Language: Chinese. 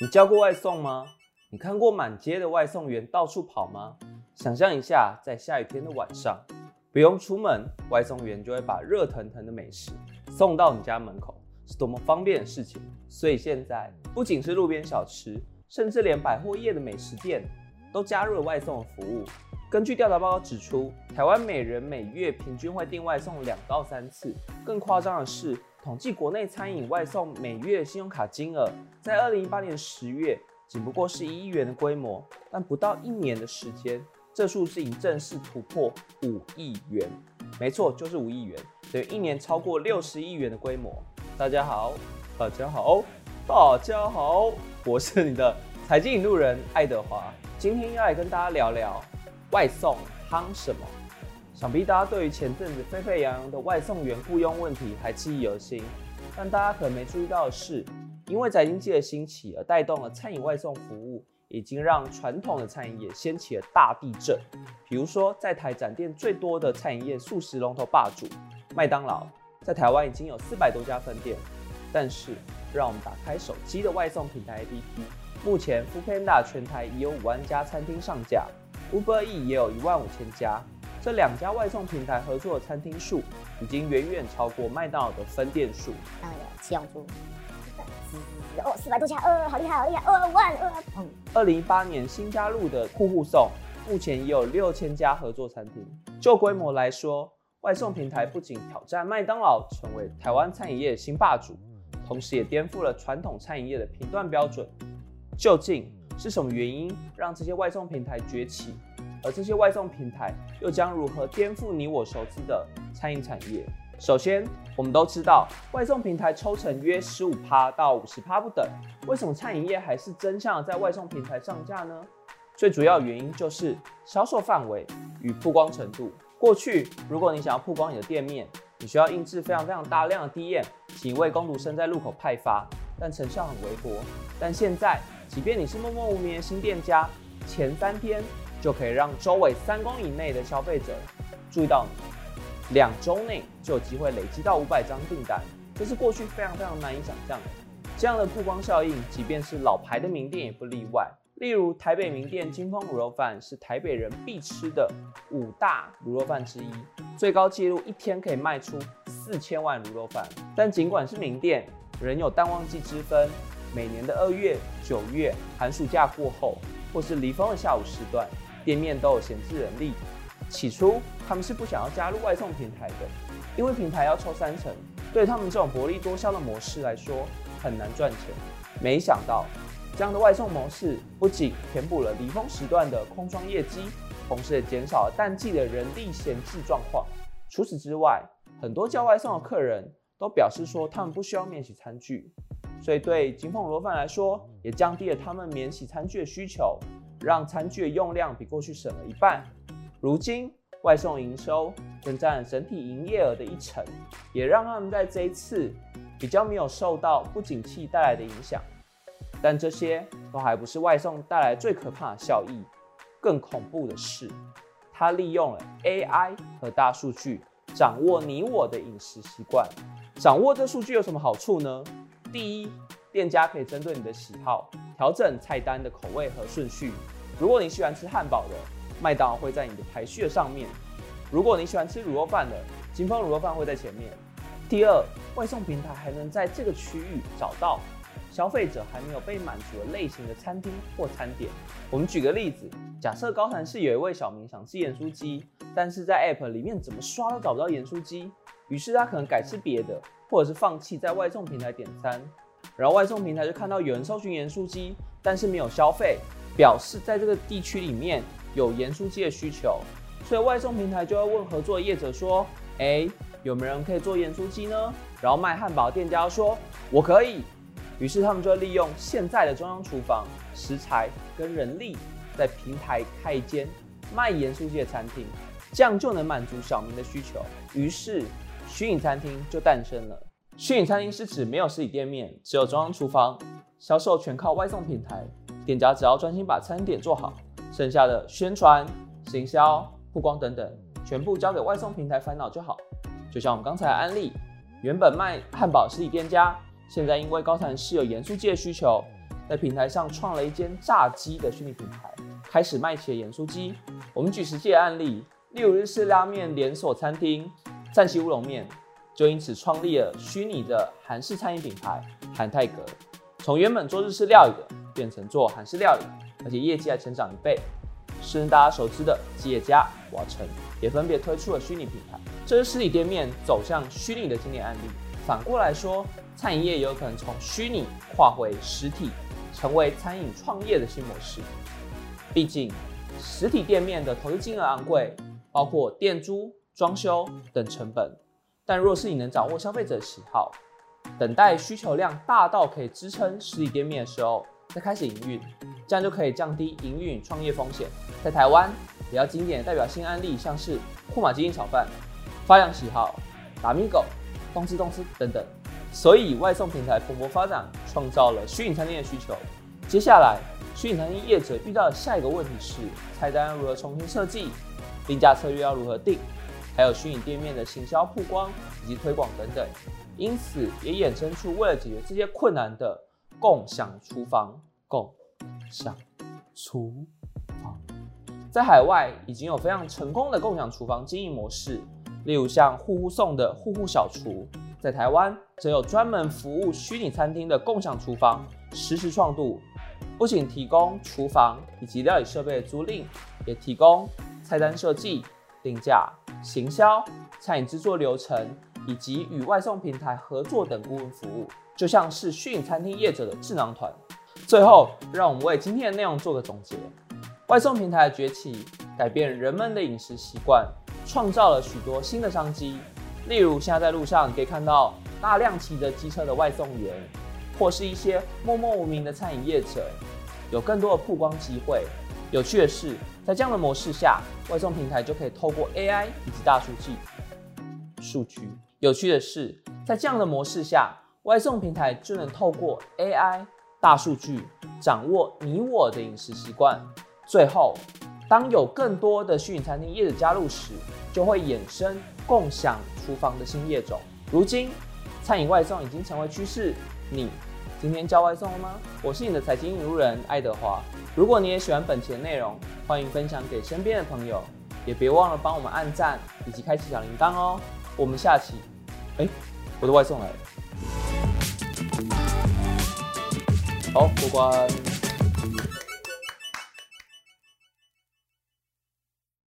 你叫过外送吗？你看过满街的外送员到处跑吗？想象一下，在下雨天的晚上，不用出门，外送员就会把热腾腾的美食送到你家门口，是多么方便的事情。所以现在，不仅是路边小吃，甚至连百货业的美食店都加入了外送的服务。根据调查报告指出，台湾每人每月平均会订外送两到三次。更夸张的是，统计国内餐饮外送每月信用卡金额，在二零一八年十月仅不过是一亿元的规模，但不到一年的时间，这数字已正式突破五亿元。没错，就是五亿元，等于一年超过六十亿元的规模。大家好，大家好，大家好，我是你的财经引路人爱德华，今天要来跟大家聊聊。外送夯什么？想必大家对于前阵子沸沸扬扬的外送员雇佣问题还记忆犹新。但大家可能没注意到的是，因为宅经济的兴起而带动了餐饮外送服务，已经让传统的餐饮业掀起了大地震。比如说，在台展店最多的餐饮业素食龙头霸主麦当劳，在台湾已经有四百多家分店。但是，让我们打开手机的外送平台 APP，目前 Foodpanda 全台已有五万家餐厅上架。Uber E 也有一万五千家，这两家外送平台合作的餐厅数已经远远超过麦当劳的分店数。那个七龙珠，哦，四百多家，呃，好厉害，好厉害，呃，万，呃，二零一八年新加入的酷酷送，目前已有六千家合作餐厅。就规模来说，外送平台不仅挑战麦当劳成为台湾餐饮业新霸主，同时也颠覆了传统餐饮业的评断标准。究竟？是什么原因让这些外送平台崛起？而这些外送平台又将如何颠覆你我熟知的餐饮产业？首先，我们都知道外送平台抽成约十五趴到五十趴不等，为什么餐饮业还是争相在外送平台上架呢？最主要原因就是销售范围与曝光程度。过去，如果你想要曝光你的店面，你需要印制非常非常大量的 DM，请为工读生在路口派发，但成效很微薄。但现在，即便你是默默无名的新店家，前三天就可以让周围三公里内的消费者注意到你，两周内就有机会累积到五百张订单，这是过去非常非常难以想象的。这样的曝光效应，即便是老牌的名店也不例外。例如台北名店金丰卤肉饭是台北人必吃的五大卤肉饭之一，最高纪录一天可以卖出四千万卤肉饭。但尽管是名店，仍有淡旺季之分。每年的二月、九月寒暑假过后，或是离峰的下午时段，店面都有闲置人力。起初他们是不想要加入外送平台的，因为平台要抽三成，对他们这种薄利多销的模式来说很难赚钱。没想到这样的外送模式不仅填补了离峰时段的空窗业绩，同时也减少了淡季的人力闲置状况。除此之外，很多叫外送的客人都表示说，他们不需要免洗餐具。所以对金凤螺饭来说，也降低了他们免洗餐具的需求，让餐具的用量比过去省了一半。如今外送营收更占整体营业额的一成，也让他们在这一次比较没有受到不景气带来的影响。但这些都还不是外送带来最可怕的效益，更恐怖的是，它利用了 AI 和大数据，掌握你我的饮食习惯。掌握这数据有什么好处呢？第一，店家可以针对你的喜好调整菜单的口味和顺序。如果你喜欢吃汉堡的，麦当劳会在你的排序的上面；如果你喜欢吃卤肉饭的，金丰卤肉饭会在前面。第二，外送平台还能在这个区域找到消费者还没有被满足的类型的餐厅或餐点。我们举个例子，假设高潭市有一位小明想吃盐酥鸡，但是在 App 里面怎么刷都找不到盐酥鸡，于是他可能改吃别的。或者是放弃在外送平台点餐，然后外送平台就看到有人搜寻盐酥鸡，但是没有消费，表示在这个地区里面有盐酥鸡的需求，所以外送平台就要问合作业者说：“哎，有没有人可以做盐酥鸡呢？”然后卖汉堡店家说：“我可以。”于是他们就利用现在的中央厨房食材跟人力，在平台开一间卖盐酥鸡的餐厅，这样就能满足小明的需求。于是。虚拟餐厅就诞生了。虚拟餐厅是指没有实体店面，只有中央厨房，销售全靠外送平台。店家只要专心把餐点做好，剩下的宣传、行销、曝光等等，全部交给外送平台烦恼就好。就像我们刚才的案例，原本卖汉堡实体店家，现在因为高谈市有盐酥鸡的需求，在平台上创了一间炸鸡的虚拟品牌，开始卖起了盐酥鸡。我们举实际的案例，例如日式拉面连锁餐厅赞西乌龙面，就因此创立了虚拟的韩式餐饮品牌韩泰阁，从原本做日式料理的，变成做韩式料理，而且业绩还成长一倍。甚至大家熟知的吉野家、瓦城也分别推出了虚拟品牌，这是实体店面走向虚拟的经典案例。反过来说，餐饮业也有可能从虚拟跨回实体。成为餐饮创业的新模式。毕竟，实体店面的投资金额昂贵，包括店租、装修等成本。但若是你能掌握消费者的喜好，等待需求量大到可以支撑实体店面的时候，再开始营运，这样就可以降低营运创业风险。在台湾，比较经典的代表性案例像是库马基因炒饭、发扬喜好、达米狗、动吃动吃等等。所以，外送平台蓬勃发展，创造了虚拟餐厅的需求。接下来，虚拟餐厅业者遇到的下一个问题是：菜单如何重新设计，定价策略要如何定，还有虚拟店面的行销曝光以及推广等等。因此，也衍生出为了解决这些困难的共享厨房。共享厨房在海外已经有非常成功的共享厨房经营模式，例如像户户送的户户小厨。在台湾，则有专门服务虚拟餐厅的共享厨房实时创度，不仅提供厨房以及料理设备的租赁，也提供菜单设计、定价、行销、餐饮制作流程以及与外送平台合作等顾问服务，就像是虚拟餐厅业者的智囊团。最后，让我们为今天的内容做个总结：外送平台的崛起，改变人们的饮食习惯，创造了许多新的商机。例如，现在在路上可以看到大量骑着机车的外送员，或是一些默默无名的餐饮业者，有更多的曝光机会。有趣的是，在这样的模式下，外送平台就可以透过 AI 以及大数据数据。有趣的是，在这样的模式下，外送平台就能透过 AI 大数据掌握你我的饮食习惯。最后，当有更多的虚拟餐厅业者加入时，就会衍生共享厨房的新业种。如今，餐饮外送已经成为趋势。你今天叫外送了吗？我是你的财经引路人爱德华。如果你也喜欢本期的内容，欢迎分享给身边的朋友，也别忘了帮我们按赞以及开启小铃铛哦。我们下期，哎，我的外送来了，好过关。